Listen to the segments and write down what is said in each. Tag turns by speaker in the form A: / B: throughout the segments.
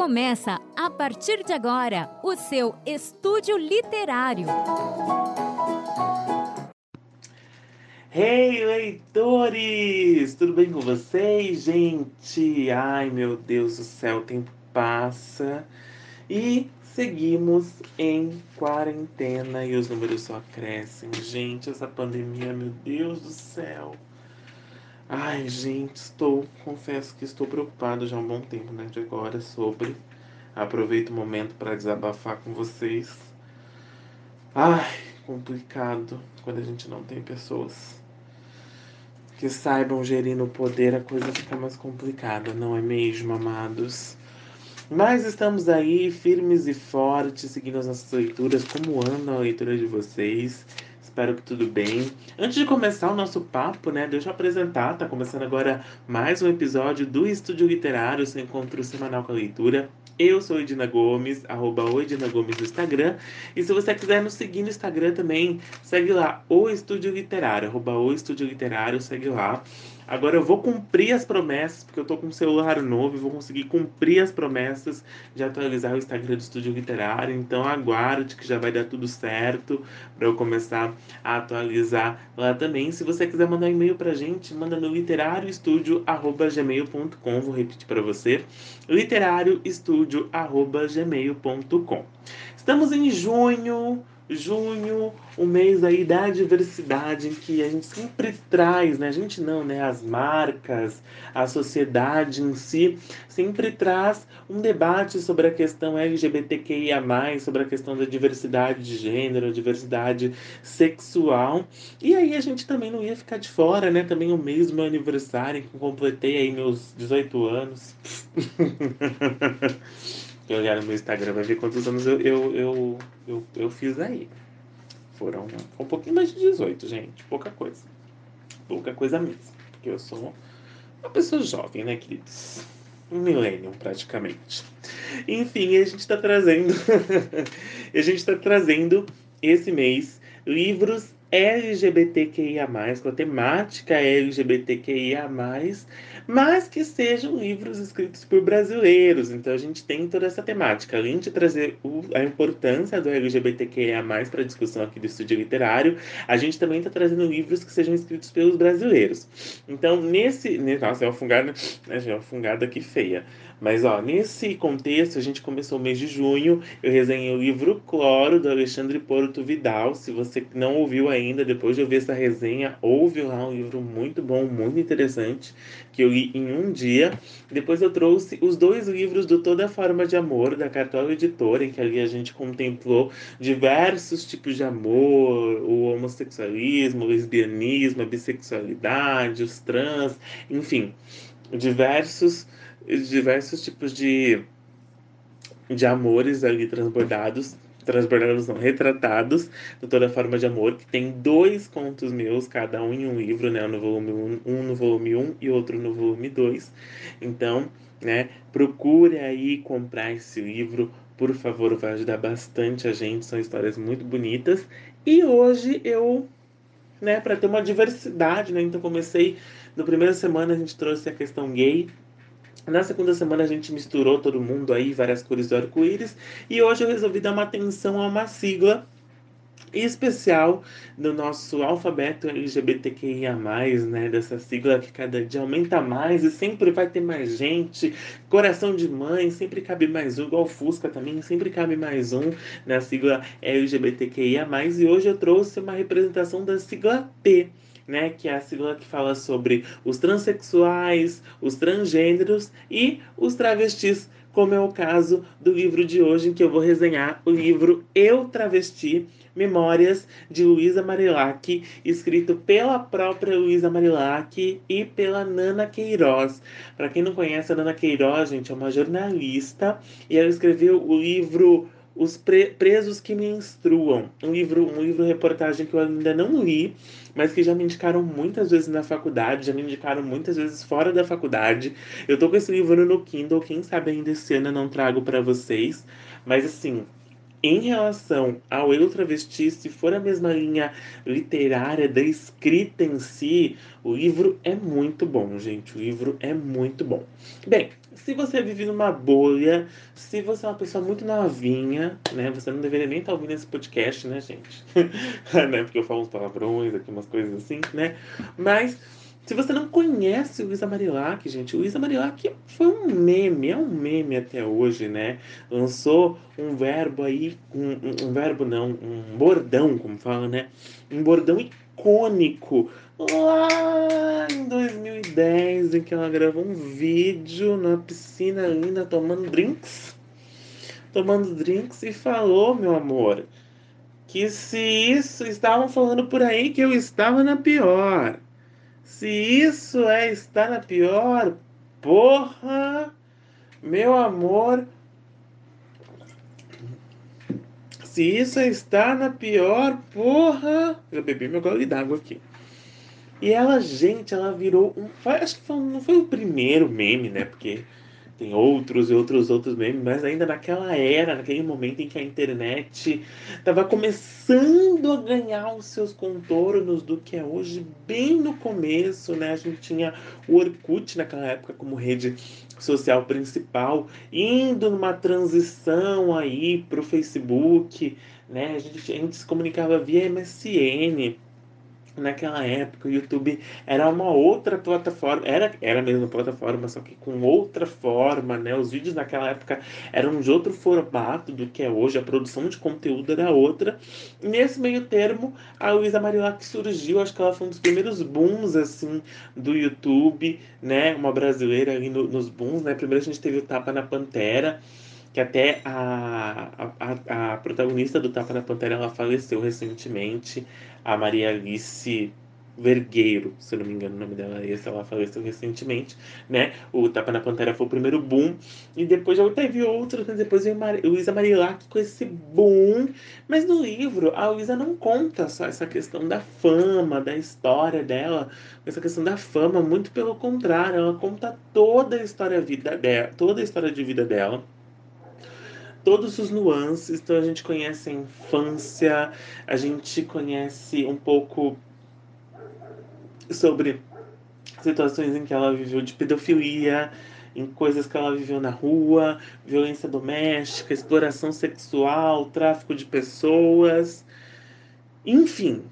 A: Começa a partir de agora o seu estúdio literário.
B: Hey, leitores! Tudo bem com vocês, gente? Ai, meu Deus do céu, o tempo passa e seguimos em quarentena e os números só crescem. Gente, essa pandemia, meu Deus do céu. Ai, gente, estou, confesso que estou preocupado já há um bom tempo, né, de agora sobre. Aproveito o momento para desabafar com vocês. Ai, complicado quando a gente não tem pessoas que saibam gerir no poder, a coisa fica mais complicada, não é mesmo, amados? Mas estamos aí, firmes e fortes, seguindo as nossas leituras. Como anda a leitura de vocês? Espero que tudo bem. Antes de começar o nosso papo, né, deixa eu apresentar. Tá começando agora mais um episódio do Estúdio Literário, seu encontro semanal com a leitura. Eu sou Edina Gomes, arroba Edina Gomes no Instagram. E se você quiser nos seguir no Instagram também, segue lá, o Estúdio Literário, arroba o Estúdio Literário, segue lá. Agora eu vou cumprir as promessas, porque eu tô com um celular novo e vou conseguir cumprir as promessas de atualizar o Instagram do Estúdio Literário. Então aguarde que já vai dar tudo certo para eu começar a atualizar lá também. Se você quiser mandar um e-mail pra gente, manda no literarioestudio@gmail.com. Vou repetir para você: literarioestudio@gmail.com. Estamos em junho junho, o mês aí da diversidade em que a gente sempre traz, né? A gente não, né? As marcas, a sociedade em si sempre traz um debate sobre a questão LGBTQIA+, sobre a questão da diversidade de gênero, diversidade sexual. E aí a gente também não ia ficar de fora, né? Também o mês do meu aniversário, que completei aí meus 18 anos. Quem olhar no meu Instagram vai ver quantos anos eu, eu, eu, eu, eu fiz aí. Foram um pouquinho mais de 18, gente. Pouca coisa. Pouca coisa mesmo. Porque eu sou uma pessoa jovem, né, queridos? Um millennium, praticamente. Enfim, a gente está trazendo. a gente está trazendo esse mês livros LGBTQIA, com a temática LGBTQIA, mas que sejam livros escritos por brasileiros. Então a gente tem toda essa temática. Além de trazer o, a importância do LGBTQIA para a discussão aqui do estúdio literário, a gente também está trazendo livros que sejam escritos pelos brasileiros. Então, nesse. Nossa, é uma fungada, é uma fungada aqui feia. Mas, ó, nesse contexto, a gente começou o mês de junho. Eu resenhei o livro Cloro, do Alexandre Porto Vidal. Se você não ouviu ainda, depois de ouvir essa resenha, ouve lá um livro muito bom, muito interessante, que eu li em um dia. Depois eu trouxe os dois livros do Toda Forma de Amor, da Cartola Editora, em que ali a gente contemplou diversos tipos de amor, o homossexualismo, o lesbianismo, a bissexualidade, os trans, enfim, diversos diversos tipos de, de amores ali transbordados transbordados não, retratados de toda forma de amor, que tem dois contos meus, cada um em um livro, né, no volume 1, um, um no volume 1 um, e outro no volume 2. Então, né, procure aí comprar esse livro, por favor, vai ajudar bastante a gente, são histórias muito bonitas. E hoje eu, né, para ter uma diversidade, né, então comecei, no primeira semana a gente trouxe a questão gay, na segunda semana a gente misturou todo mundo aí, várias cores do arco-íris, e hoje eu resolvi dar uma atenção a uma sigla especial do nosso alfabeto LGBTQIA+, né, dessa sigla que cada dia aumenta mais e sempre vai ter mais gente, coração de mãe, sempre cabe mais um, igual Fusca também, sempre cabe mais um na sigla LGBTQIA+, e hoje eu trouxe uma representação da sigla T, né, que é a sigla que fala sobre os transexuais, os transgêneros e os travestis, como é o caso do livro de hoje, em que eu vou resenhar o livro Eu Travesti, Memórias de Luísa Marilac, escrito pela própria Luísa Marilac e pela Nana Queiroz. Para quem não conhece, a Nana Queiroz, gente, é uma jornalista e ela escreveu o livro os Pre Presos que Me Instruam, um livro, um livro reportagem que eu ainda não li, mas que já me indicaram muitas vezes na faculdade, já me indicaram muitas vezes fora da faculdade. Eu tô com esse livro no Kindle, quem sabe ainda esse ano eu não trago para vocês, mas assim, em relação ao eu travesti, se for a mesma linha literária da escrita em si, o livro é muito bom, gente. O livro é muito bom. Bem, se você vive numa bolha, se você é uma pessoa muito novinha, né? Você não deveria nem estar tá ouvindo esse podcast, né, gente? né? Porque eu falo uns palavrões aqui, umas coisas assim, né? Mas se você não conhece o Luísa Marilac, gente, o Luísa Marilac foi um meme, é um meme até hoje, né? Lançou um verbo aí, um, um, um verbo não, um bordão, como fala, né? Um bordão icônico lá em 2010, em que ela gravou um vídeo na piscina linda tomando drinks. Tomando drinks e falou, meu amor, que se isso estavam falando por aí que eu estava na pior. Se isso é estar na pior, porra, meu amor. Se isso é estar na pior, porra. Eu bebi meu gole d'água aqui. E ela, gente, ela virou um. Acho que foi, não foi o primeiro meme, né? Porque tem outros e outros outros memes, mas ainda naquela era, naquele momento em que a internet estava começando a ganhar os seus contornos do que é hoje, bem no começo, né? A gente tinha o Orkut naquela época como rede social principal, indo numa transição aí para o Facebook, né? A gente, a gente se comunicava via MSN naquela época o YouTube era uma outra plataforma, era, era a mesma plataforma, só que com outra forma, né? Os vídeos naquela época eram de outro formato do que é hoje, a produção de conteúdo era outra. E nesse meio termo, a Luísa Marilac surgiu, acho que ela foi um dos primeiros booms, assim, do YouTube, né? Uma brasileira ali no, nos booms, né? Primeiro a gente teve o Tapa na Pantera, que até a, a, a protagonista do Tapa na Pantera ela faleceu recentemente, a Maria Alice Vergueiro, se não me engano o nome dela é esse, ela faleceu recentemente, né? O Tapa na Pantera foi o primeiro boom, e depois já teve outros, mas depois veio Mar Luísa Marilac com esse boom. Mas no livro, a Luísa não conta só essa questão da fama, da história dela, essa questão da fama, muito pelo contrário, ela conta toda a história, vida dela, toda a história de vida dela todos os nuances. Então a gente conhece a infância, a gente conhece um pouco sobre situações em que ela viveu de pedofilia, em coisas que ela viveu na rua, violência doméstica, exploração sexual, tráfico de pessoas, enfim,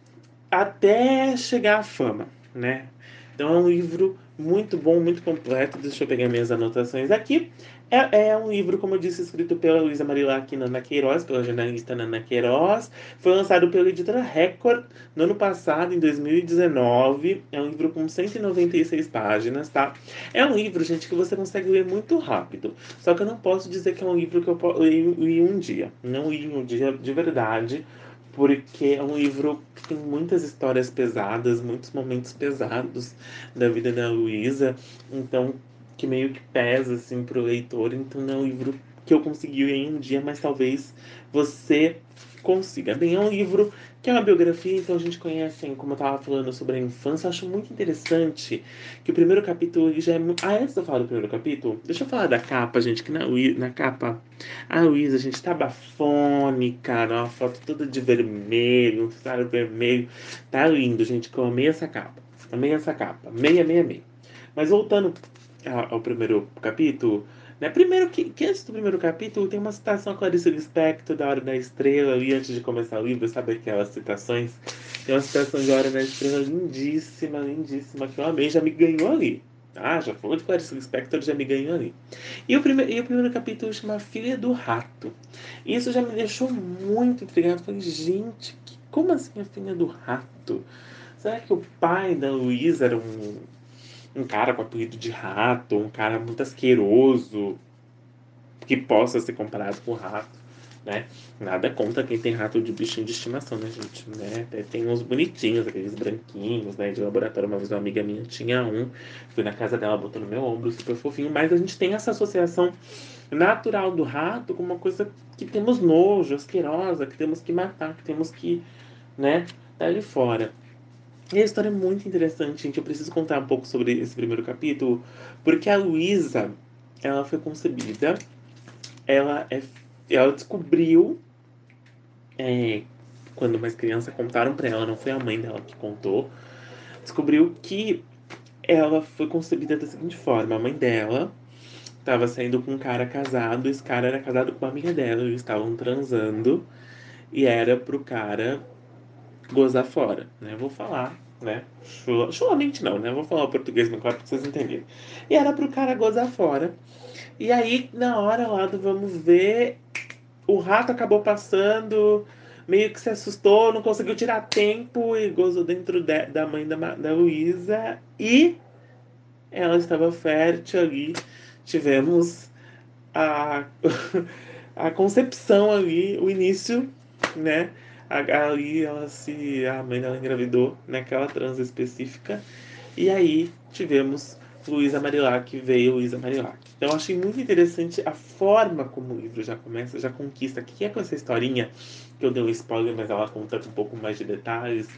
B: até chegar à fama, né? Então é um livro muito bom, muito completo. Deixa eu pegar minhas anotações aqui. É, é um livro, como eu disse, escrito pela Luísa Marilac Nana Queiroz, pela jornalista Nana Queiroz. Foi lançado pela editora Record no ano passado, em 2019. É um livro com 196 páginas, tá? É um livro, gente, que você consegue ler muito rápido. Só que eu não posso dizer que é um livro que eu li um dia. Não li um dia de verdade, porque é um livro que tem muitas histórias pesadas, muitos momentos pesados da vida da Luísa. Então, que meio que pesa assim pro leitor, então não é um livro que eu consegui em um dia, mas talvez você consiga. Bem, é um livro que é uma biografia, então a gente conhece, assim, como eu estava falando sobre a infância, eu acho muito interessante que o primeiro capítulo já é. Ah, antes de eu falar do primeiro capítulo, deixa eu falar da capa, gente, que na, na capa a Luísa, gente tá bafônica, né, uma foto toda de vermelho, um cenário vermelho, tá lindo, gente, que eu amei essa capa, amei essa capa, meia, meia, meia. Mas voltando ao primeiro capítulo, né? Primeiro que, que, antes do primeiro capítulo tem uma citação a Clarice Lispector da Hora da Estrela, ali antes de começar o livro, sabe aquelas citações? Tem uma citação de Hora da Estrela lindíssima, lindíssima, que eu amei, já me ganhou ali. Ah, já falou de Clarice Lispector, já me ganhou ali. E o, primeiro, e o primeiro capítulo chama Filha do Rato. E isso já me deixou muito intrigado. Falei, gente, como assim a filha do rato? Será que o pai da Luísa era um um cara com apelido de rato, um cara muito asqueroso, que possa ser comparado com rato, né? Nada contra quem tem rato de bichinho de estimação, né, gente? Né? Tem uns bonitinhos, aqueles branquinhos, né, de laboratório. Uma vez uma amiga minha tinha um, fui na casa dela, botou no meu ombro, super fofinho. Mas a gente tem essa associação natural do rato com uma coisa que temos nojo, asquerosa, que temos que matar, que temos que, né, tá ali fora. E a história é muito interessante, gente. Eu preciso contar um pouco sobre esse primeiro capítulo, porque a Luísa, ela foi concebida, ela, é, ela descobriu, é, quando mais criança contaram para ela, não foi a mãe dela que contou, descobriu que ela foi concebida da seguinte forma: a mãe dela tava saindo com um cara casado, esse cara era casado com uma amiga dela, eles estavam transando e era pro cara gozar fora, né? Vou falar, né? Chulamente não, né? Vou falar o português no quarto pra vocês entenderem. E era pro cara gozar fora. E aí, na hora lá do vamos ver, o rato acabou passando, meio que se assustou, não conseguiu tirar tempo e gozou dentro de, da mãe da, da Luísa. E ela estava fértil ali. Tivemos a, a concepção ali, o início, né? Ali ela se. A mãe dela engravidou naquela transa específica. E aí tivemos Luísa Marilac veio Luísa Marilac. Então eu achei muito interessante a forma como o livro já começa, já conquista. Que é com essa historinha que eu dei um spoiler, mas ela conta com um pouco mais de detalhes,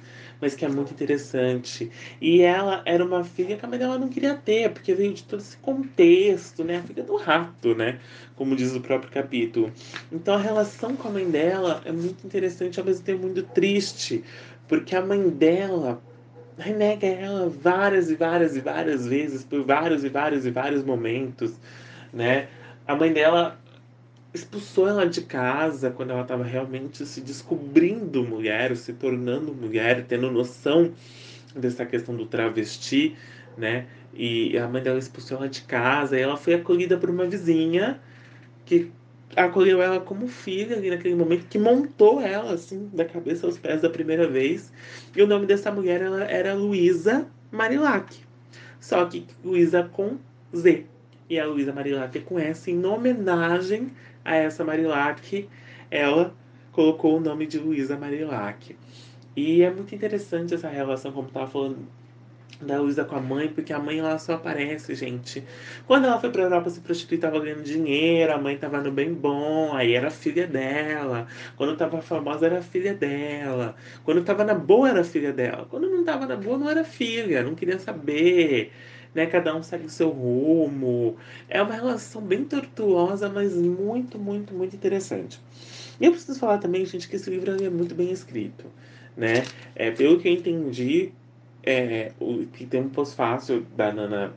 B: mas que é muito interessante. E ela era uma filha que a mãe dela não queria ter, porque veio de todo esse contexto, né? A filha do rato, né? Como diz o próprio capítulo. Então a relação com a mãe dela é muito interessante, ao mesmo tempo muito triste, porque a mãe dela renega ela várias e várias e várias vezes, por vários e vários e vários momentos, né? A mãe dela expulsou ela de casa quando ela estava realmente se descobrindo mulher, se tornando mulher, tendo noção dessa questão do travesti, né? E a mãe dela expulsou ela de casa e ela foi acolhida por uma vizinha que acolheu ela como filha ali naquele momento, que montou ela, assim, da cabeça aos pés da primeira vez. E o nome dessa mulher ela era Luísa Marilac. Só que Luísa com Z. E a Luísa Marilac é com S, em homenagem a essa Marilac, ela colocou o nome de Luísa Marilac. E é muito interessante essa relação, como estava falando da Luísa com a mãe, porque a mãe lá só aparece, gente. Quando ela foi pra Europa se prostituir, tava ganhando dinheiro, a mãe tava no bem bom, aí era filha dela. Quando tava famosa, era filha dela. Quando tava na boa, era filha dela. Quando não tava na boa, não era filha, não queria saber. Né? Cada um segue o seu rumo. É uma relação bem tortuosa, mas muito, muito, muito interessante. E eu preciso falar também, gente, que esse livro é muito bem escrito. Né? É, pelo que eu entendi, é, o, que tem um pós-fácil da Nana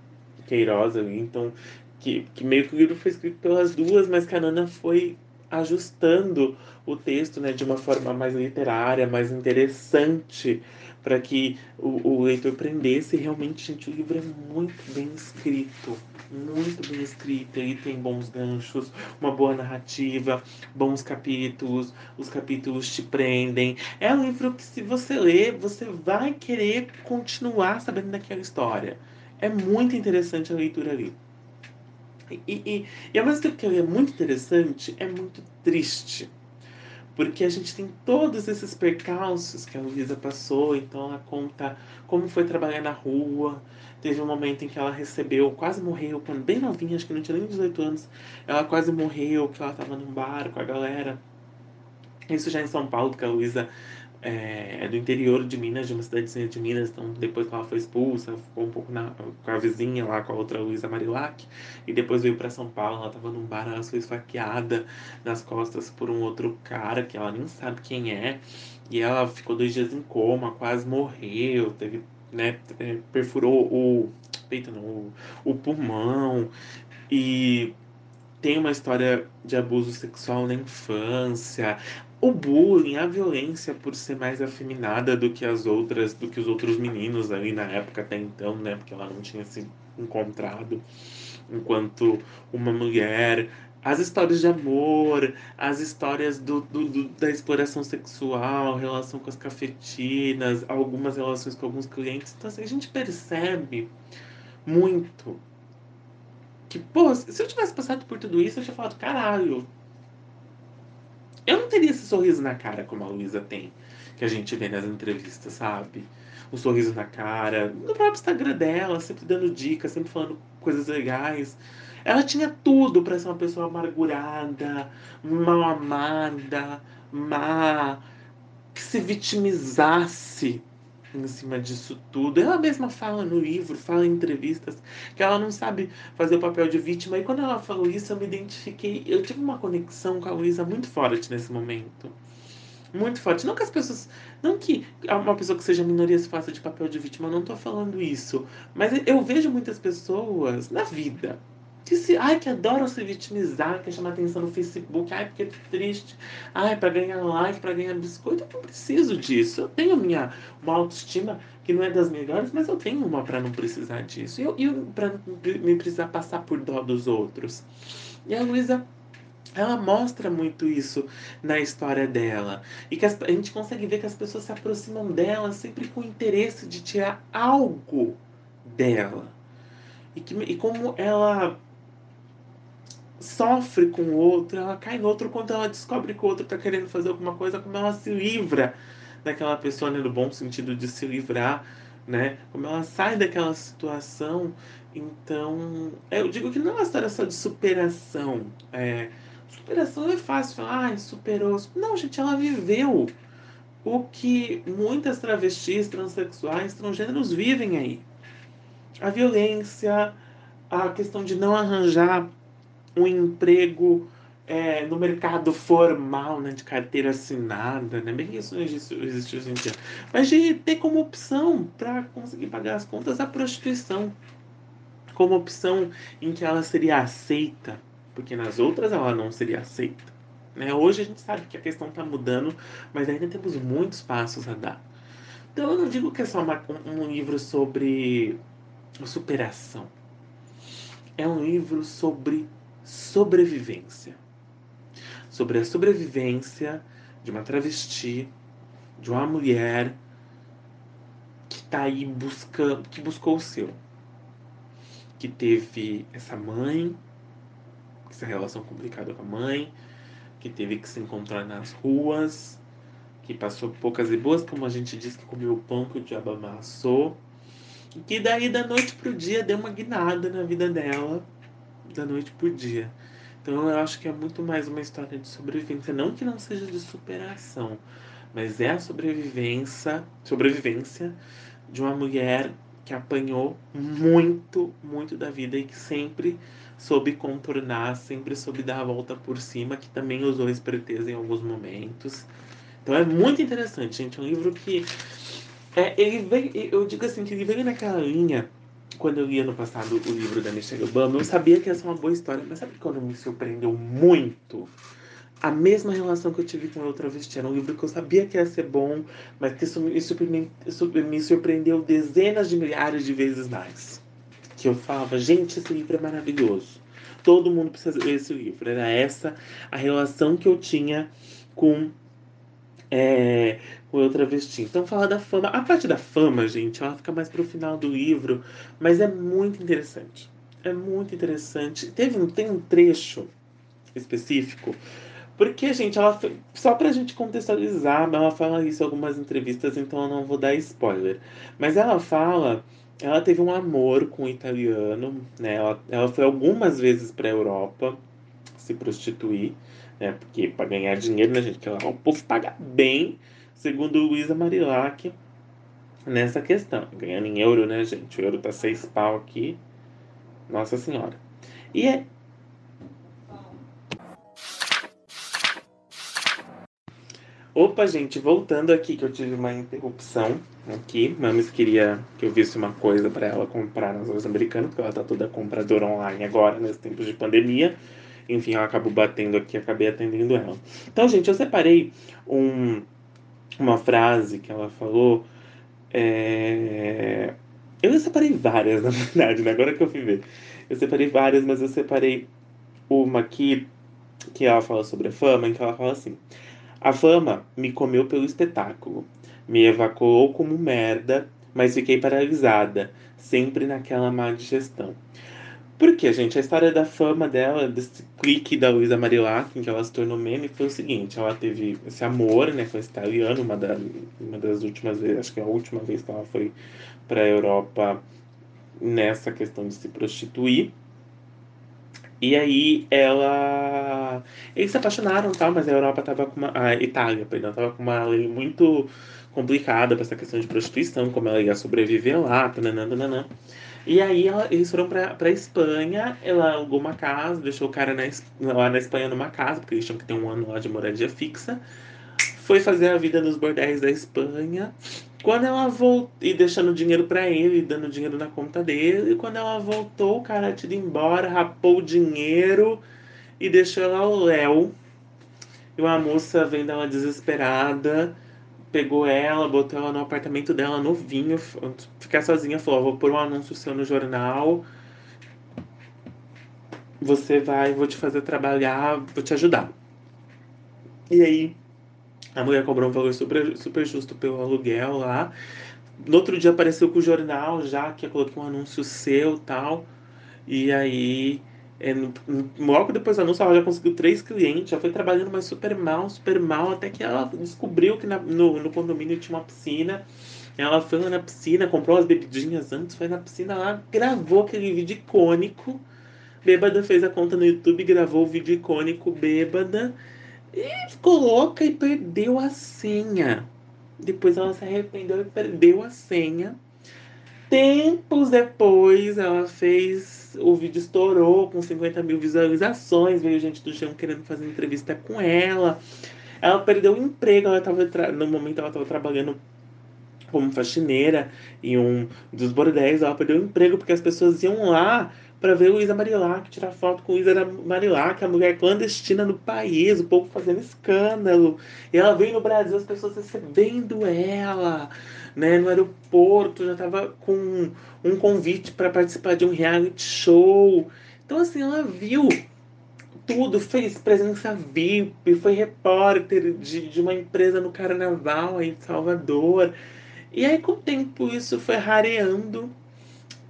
B: Queiroz ali, então, que, que meio que o livro foi escrito pelas duas, mas que a Nana foi ajustando o texto né, de uma forma mais literária, mais interessante, para que o, o leitor prendesse. Realmente, gente, o livro é muito bem escrito muito bem escrita, ele tem bons ganchos, uma boa narrativa, bons capítulos, os capítulos te prendem. É um livro que, se você ler, você vai querer continuar sabendo daquela história. É muito interessante a leitura ali. E, e, e ao mesmo tempo que ele é muito interessante, é muito triste. Porque a gente tem todos esses percalços que a Luísa passou, então ela conta como foi trabalhar na rua, Teve um momento em que ela recebeu, quase morreu, quando bem novinha, acho que não tinha nem 18 anos, ela quase morreu, que ela estava num bar com a galera. Isso já em São Paulo, porque a Luísa é, é, do interior de Minas, de uma cidadezinha de Minas, então depois que ela foi expulsa, ficou um pouco na, com a vizinha lá, com a outra Luísa Marilac, e depois veio para São Paulo, ela estava num bar, ela foi esfaqueada nas costas por um outro cara que ela nem sabe quem é, e ela ficou dois dias em coma, quase morreu, teve né, é, perfurou o peito não, o, o pulmão e tem uma história de abuso sexual na infância, o bullying, a violência por ser mais afeminada do que as outras, do que os outros meninos ali na época até então, né, porque ela não tinha se encontrado enquanto uma mulher as histórias de amor, as histórias do, do, do, da exploração sexual, relação com as cafetinas, algumas relações com alguns clientes. Então, assim, a gente percebe muito que, pô, se eu tivesse passado por tudo isso, eu tinha falado, caralho, eu não teria esse sorriso na cara como a Luísa tem, que a gente vê nas entrevistas, sabe? Um sorriso na cara, no próprio Instagram dela, sempre dando dicas, sempre falando coisas legais. Ela tinha tudo para ser uma pessoa amargurada, mal amada, má, que se vitimizasse em cima disso tudo. Ela mesma fala no livro, fala em entrevistas, que ela não sabe fazer o papel de vítima. E quando ela falou isso, eu me identifiquei. Eu tive uma conexão com a Luísa muito forte nesse momento. Muito forte. Não que as pessoas. Não que uma pessoa que seja minoria se faça de papel de vítima, eu não tô falando isso. Mas eu vejo muitas pessoas na vida que se, ai, que adoram se vitimizar, quer chamar atenção no Facebook, ai, porque tô triste, ai, para ganhar like, para ganhar biscoito, eu não preciso disso. Eu tenho minha uma autoestima que não é das melhores, mas eu tenho uma para não precisar disso. E eu, eu para me precisar passar por dó dos outros. E a Luísa ela mostra muito isso na história dela. E que as, a gente consegue ver que as pessoas se aproximam dela sempre com o interesse de tirar algo dela. E, que, e como ela sofre com o outro, ela cai no outro quando ela descobre que o outro está querendo fazer alguma coisa, como ela se livra daquela pessoa, né, no bom sentido de se livrar, né? Como ela sai daquela situação. Então, eu digo que não é uma história só de superação. É, superação é fácil ah, superou. Não, gente, ela viveu o que muitas travestis, transexuais, transgêneros vivem aí. A violência, a questão de não arranjar um emprego é, no mercado formal, né, de carteira assinada, né, bem que isso não existe, existe hoje em dia, mas de ter como opção para conseguir pagar as contas a prostituição, como opção em que ela seria aceita, porque nas outras ela não seria aceita. Né? Hoje a gente sabe que a questão está mudando, mas ainda temos muitos passos a dar. Então eu não digo que é só uma, um livro sobre superação. É um livro sobre sobrevivência. Sobre a sobrevivência de uma travesti, de uma mulher que está aí buscando, que buscou o seu. Que teve essa mãe, essa relação complicada com a mãe, que teve que se encontrar nas ruas, que passou poucas e boas, como a gente diz que comeu o pão que o diabo amassou, e que daí da noite pro dia deu uma guinada na vida dela da noite pro dia. Então eu acho que é muito mais uma história de sobrevivência, não que não seja de superação, mas é a sobrevivência, sobrevivência de uma mulher que apanhou muito, muito da vida e que sempre soube contornar, sempre soube dar a volta por cima, que também usou esperteza em alguns momentos. Então é muito interessante, gente. É um livro que. É, ele veio, eu digo assim, que ele veio naquela linha quando eu li ano passado o livro da Michelle Obama, eu sabia que ia ser uma boa história, mas sabe quando me surpreendeu muito? A mesma relação que eu tive com outra vez. Era um livro que eu sabia que ia ser bom, mas que isso me, isso me surpreendeu dezenas de milhares de vezes mais. Que eu falava, gente, esse livro é maravilhoso. Todo mundo precisa ler esse livro. Era essa a relação que eu tinha com é, o travesti. Então, falar da fama. A parte da fama, gente, ela fica mais pro final do livro, mas é muito interessante. É muito interessante. Teve um, tem um trecho específico, porque, gente, ela. Só pra gente contextualizar, ela fala isso em algumas entrevistas, então eu não vou dar spoiler. Mas ela fala. Ela teve um amor com um italiano, né? Ela, ela foi algumas vezes pra Europa se prostituir né? Porque para ganhar dinheiro, né, gente? O povo paga bem, segundo Luísa Marilac, nessa questão. Ganhando em euro, né, gente? O euro tá seis pau aqui. Nossa Senhora. E é. Opa, gente, voltando aqui, que eu tive uma interrupção aqui. Mames queria que eu visse uma coisa para ela comprar nas lojas americanas, porque ela tá toda compradora online agora, nesses tempos de pandemia enfim, ela acabou batendo aqui, acabei atendendo ela. Então, gente, eu separei um, uma frase que ela falou. É... Eu separei várias, na verdade, né? agora que eu fui ver. Eu separei várias, mas eu separei uma aqui que ela fala sobre a fama, em que ela fala assim: A fama me comeu pelo espetáculo, me evacuou como merda, mas fiquei paralisada, sempre naquela má digestão. Porque, gente, a história da fama dela, desse clique da Luísa Marilac, em que ela se tornou meme, foi o seguinte: ela teve esse amor, né, com esse italiano, uma, da, uma das últimas vezes, acho que é a última vez que ela foi para a Europa nessa questão de se prostituir. E aí ela. Eles se apaixonaram tal, mas a Europa tava com uma. A Itália, perdão, tava com uma lei muito complicada para essa questão de prostituição, como ela ia sobreviver lá, nananana. E aí ela, eles foram pra, pra Espanha, ela alugou uma casa, deixou o cara na, lá na Espanha numa casa, porque eles tinham que ter um ano lá de moradia fixa. Foi fazer a vida nos bordéis da Espanha. Quando ela voltou, e deixando dinheiro para ele, dando dinheiro na conta dele, e quando ela voltou, o cara tinha embora, rapou o dinheiro e deixou ela ao Léo. E uma moça vendo ela desesperada, pegou ela, botou ela no apartamento dela novinho, ficar sozinha, falou: vou pôr um anúncio seu no jornal. Você vai, vou te fazer trabalhar, vou te ajudar. E aí a mulher cobrou um valor super, super justo pelo aluguel lá. No outro dia apareceu com o jornal já, que coloquei um anúncio seu tal. E aí, é, logo depois do anúncio, ela já conseguiu três clientes, já foi trabalhando, mas super mal, super mal, até que ela descobriu que na, no, no condomínio tinha uma piscina. Ela foi lá na piscina, comprou as bebidinhas antes, foi na piscina lá, gravou aquele vídeo icônico. Bêbada fez a conta no YouTube, gravou o vídeo icônico bêbada. E ficou louca e perdeu a senha. Depois ela se arrependeu e perdeu a senha. Tempos depois, ela fez. O vídeo estourou com 50 mil visualizações. Veio gente do chão querendo fazer entrevista com ela. Ela perdeu o emprego. Ela tava no momento, ela estava trabalhando como faxineira em um dos bordéis. Ela perdeu o emprego porque as pessoas iam lá para ver Luísa Marilac, tirar foto com Luísa Marilac, a mulher clandestina no país, o povo fazendo escândalo. E ela veio no Brasil, as pessoas recebendo ela, né, no aeroporto, já estava com um convite para participar de um reality show. Então, assim, ela viu tudo, fez presença VIP, foi repórter de, de uma empresa no carnaval aí Salvador. E aí, com o tempo, isso foi rareando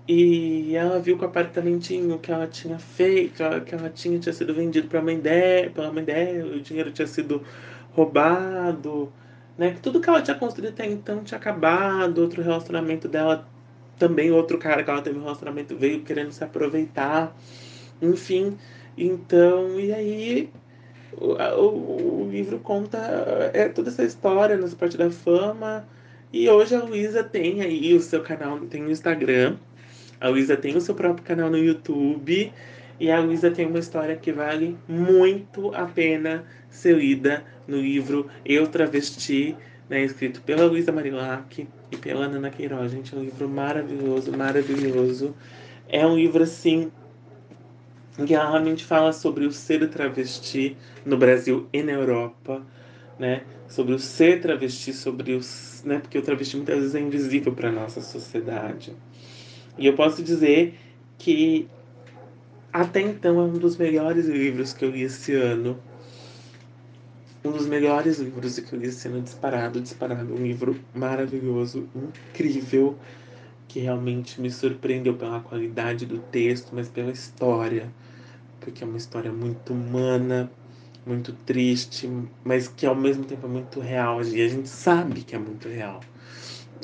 B: e ela viu que o apartamentinho que ela tinha feito, que ela tinha, tinha sido vendido para mãe dela, pela mãe dela, o dinheiro tinha sido roubado, né? Que tudo que ela tinha construído até então tinha acabado, outro relacionamento dela também, outro cara que ela teve um relacionamento veio querendo se aproveitar, enfim. Então, e aí o, o, o livro conta é toda essa história nessa parte da fama. E hoje a Luísa tem aí o seu canal, tem o Instagram, a Luísa tem o seu próprio canal no YouTube e a Luísa tem uma história que vale muito a pena ser lida no livro Eu Travesti, né, escrito pela Luísa Marilac e pela Nana Queiroz. Gente, é um livro maravilhoso, maravilhoso. É um livro, assim, que ela realmente fala sobre o ser travesti no Brasil e na Europa, né? Sobre o ser travesti, sobre os, né? Porque o travesti muitas vezes é invisível para nossa sociedade. E eu posso dizer que até então é um dos melhores livros que eu li esse ano. Um dos melhores livros que eu li esse ano, disparado, disparado. Um livro maravilhoso, incrível, que realmente me surpreendeu pela qualidade do texto, mas pela história. Porque é uma história muito humana, muito triste, mas que ao mesmo tempo é muito real. E a gente sabe que é muito real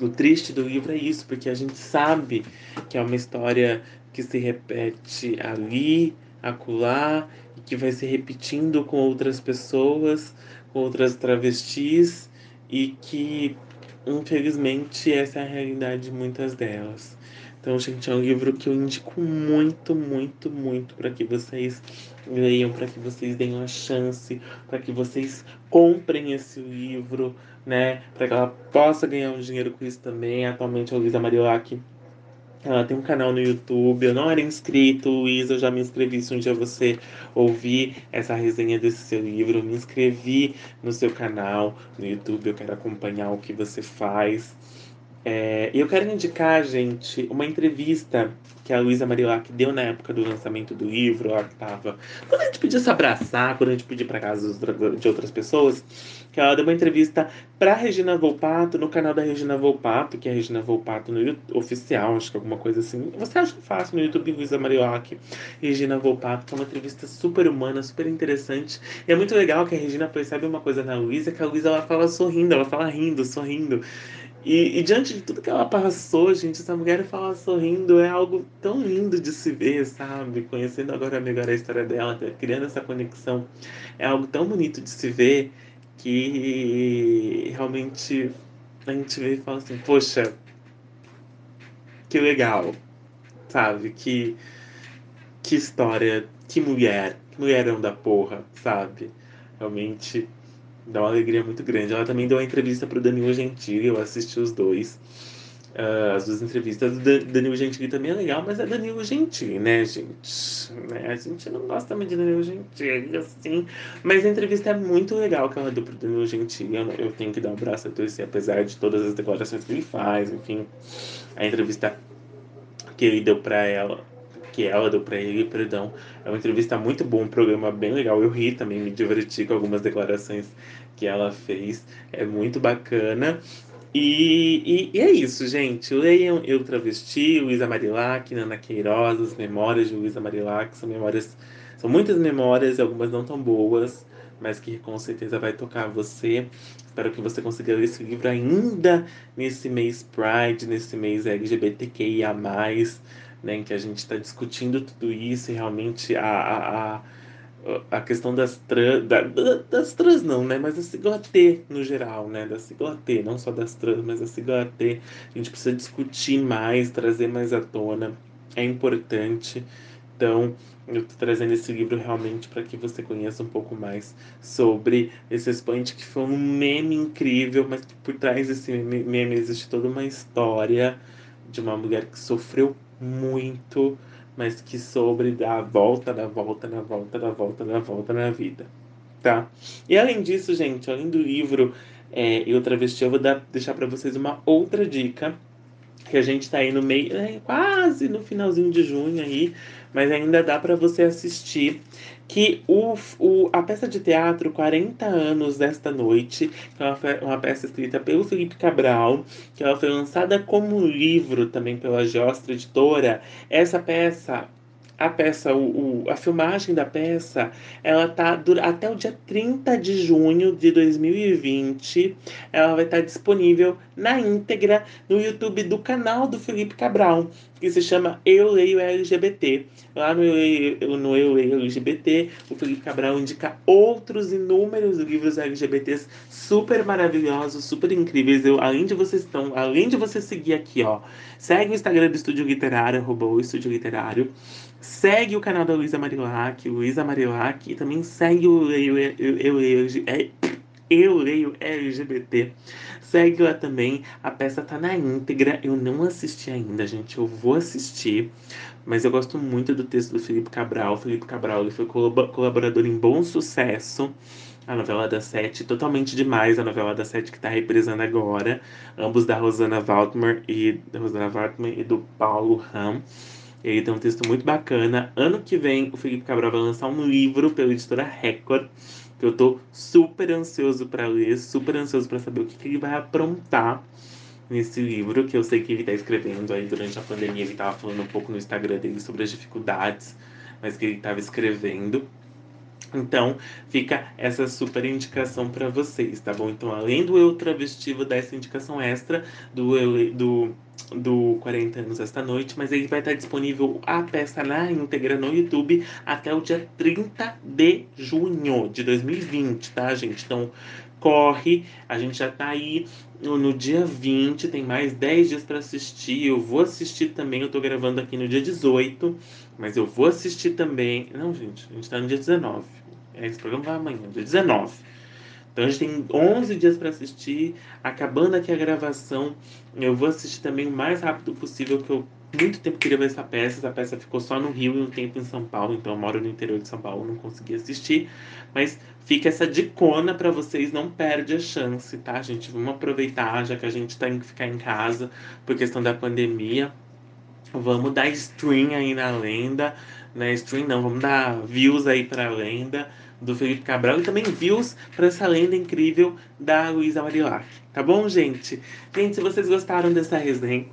B: o triste do livro é isso, porque a gente sabe que é uma história que se repete ali, acolá, e que vai se repetindo com outras pessoas, com outras travestis, e que, infelizmente, essa é a realidade de muitas delas. Então, gente, é um livro que eu indico muito, muito, muito para que vocês leiam, para que vocês deem uma chance, para que vocês comprem esse livro, né? Para que ela possa ganhar um dinheiro com isso também. Atualmente a Luísa Marilac ela tem um canal no YouTube, eu não era inscrito, Luísa, eu já me inscrevi se um dia você ouvir essa resenha desse seu livro, eu me inscrevi no seu canal no YouTube, eu quero acompanhar o que você faz. É, eu quero indicar, gente, uma entrevista que a Luísa Marilac deu na época do lançamento do livro, ela tava. Quando a gente podia se abraçar, quando a gente ir para casa de outras pessoas, que ela deu uma entrevista pra Regina Volpato no canal da Regina Volpato, que é a Regina Volpato no YouTube, oficial, acho que alguma coisa assim. Você acha fácil no YouTube Luísa Marilac, Regina Volpato, que é uma entrevista super humana, super interessante. E é muito legal que a Regina percebe uma coisa na Luísa, que a Luísa ela fala sorrindo, ela fala rindo, sorrindo. E, e, diante de tudo que ela passou, gente, essa mulher falar sorrindo é algo tão lindo de se ver, sabe? Conhecendo agora melhor a história dela, criando essa conexão, é algo tão bonito de se ver que realmente a gente vê e fala assim: poxa, que legal, sabe? Que, que história, que mulher, que mulherão da porra, sabe? Realmente dá uma alegria muito grande. Ela também deu uma entrevista pro Danilo Gentili, eu assisti os dois. Uh, as duas entrevistas do Danilo Gentili também é legal, mas é Danilo Gentili, né, gente? Né? A gente não gosta muito de Danilo Gentili, assim. Mas a entrevista é muito legal que ela deu pro Danilo Gentili. Eu, eu tenho que dar um abraço a torcer, apesar de todas as declarações que ele faz, enfim. A entrevista que ele deu para ela, que ela deu para ele, perdão, é uma entrevista muito boa, um programa bem legal. Eu ri também, me diverti com algumas declarações que ela fez. É muito bacana. E, e, e, é isso, gente. Leiam Eu Travesti, Luísa Marilac, Nana Queiroz, as memórias de Luísa Marilac. São memórias, são muitas memórias, algumas não tão boas, mas que com certeza vai tocar você. Espero que você consiga ler esse livro ainda nesse mês Pride, nesse mês LGBTQIA, né, em que a gente está discutindo tudo isso e realmente a, a, a a questão das trans, da, das trans não, né, mas da sigla T no geral, né, da sigla T, não só das trans, mas da sigla T, a gente precisa discutir mais, trazer mais à tona, é importante, então eu tô trazendo esse livro realmente para que você conheça um pouco mais sobre esse expoente que foi um meme incrível, mas por trás desse meme existe toda uma história de uma mulher que sofreu muito, mas que sobre dar a volta, da volta, da volta, da volta, da volta na vida, tá? E além disso, gente, além do livro é, e outra vez eu vou dar, deixar para vocês uma outra dica que a gente está aí no meio, é, quase no finalzinho de junho aí, mas ainda dá para você assistir que o, o, a peça de teatro 40 anos desta noite, que é uma, uma peça escrita pelo Felipe Cabral, que ela foi lançada como livro também pela Giostra Editora, essa peça a peça, o, o, a filmagem da peça, ela tá até o dia 30 de junho de 2020. Ela vai estar disponível na íntegra no YouTube do canal do Felipe Cabral, que se chama Eu Leio LGBT. Lá no Eu, no Eu Leio LGBT, o Felipe Cabral indica outros inúmeros livros LGBTs super maravilhosos, super incríveis. Eu, além de vocês estão, além de você seguir aqui, ó, segue o Instagram do Estúdio Literário, arroba o Estúdio Literário. Segue o canal da Luísa Marilac, Luísa Marilac, e também segue o Eu, eu, eu, eu, eu Leio LGBT. Segue lá também. A peça tá na íntegra. Eu não assisti ainda, gente. Eu vou assistir. Mas eu gosto muito do texto do Felipe Cabral. Felipe Cabral ele foi colaborador em Bom Sucesso. A novela da Sete, totalmente demais a novela da Sete que está reprisando agora. Ambos da Rosana Waldmer e Rosana Waldmer e do Paulo Ram. Ele tem um texto muito bacana. Ano que vem, o Felipe Cabral vai lançar um livro pela editora Record, que eu tô super ansioso para ler, super ansioso para saber o que, que, ele vai aprontar nesse livro, que eu sei que ele tá escrevendo aí durante a pandemia. Ele tava falando um pouco no Instagram dele sobre as dificuldades, mas que ele tava escrevendo. Então, fica essa super indicação para vocês, tá bom? Então, além do Eu Travesti, vou essa indicação extra do, do, do 40 anos esta noite, mas ele vai estar disponível a peça na íntegra no YouTube até o dia 30 de junho de 2020, tá, gente? Então, corre, a gente já tá aí no, no dia 20, tem mais 10 dias para assistir. Eu vou assistir também, eu tô gravando aqui no dia 18, mas eu vou assistir também. Não, gente, a gente tá no dia 19. É, esse programa vai amanhã, dia 19. Então a gente tem 11 dias para assistir. Acabando aqui a gravação, eu vou assistir também o mais rápido possível, que eu muito tempo queria ver essa peça. Essa peça ficou só no Rio e um tempo em São Paulo, então eu moro no interior de São Paulo, não consegui assistir. Mas fica essa dicona para vocês, não perde a chance, tá, gente? Vamos aproveitar, já que a gente tem que ficar em casa por questão da pandemia. Vamos dar stream aí na lenda, né? Stream não, vamos dar views aí pra lenda do Felipe Cabral e também views para essa lenda incrível da Luísa Marilac. Tá bom, gente? Gente, se vocês gostaram dessa resenha,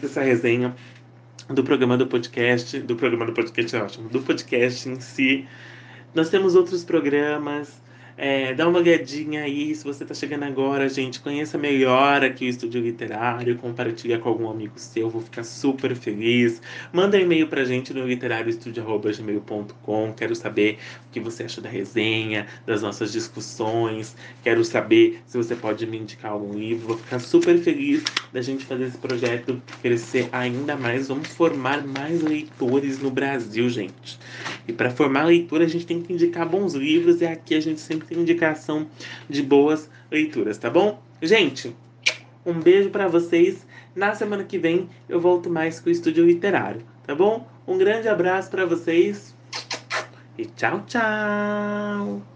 B: dessa resenha do programa do podcast, do programa do podcast é ótimo, do podcast em si, nós temos outros programas é, dá uma olhadinha aí, se você está chegando agora, gente, conheça melhor aqui o Estúdio Literário, compartilha com algum amigo seu, vou ficar super feliz. Manda um e-mail pra gente no literarioestudio.gmail.com, quero saber o que você acha da resenha, das nossas discussões, quero saber se você pode me indicar algum livro, vou ficar super feliz da gente fazer esse projeto crescer ainda mais, vamos formar mais leitores no Brasil, gente. E para formar leitura, a gente tem que indicar bons livros, e aqui a gente sempre muita indicação de boas leituras, tá bom? Gente, um beijo para vocês. Na semana que vem eu volto mais com o Estúdio Literário, tá bom? Um grande abraço para vocês e tchau, tchau!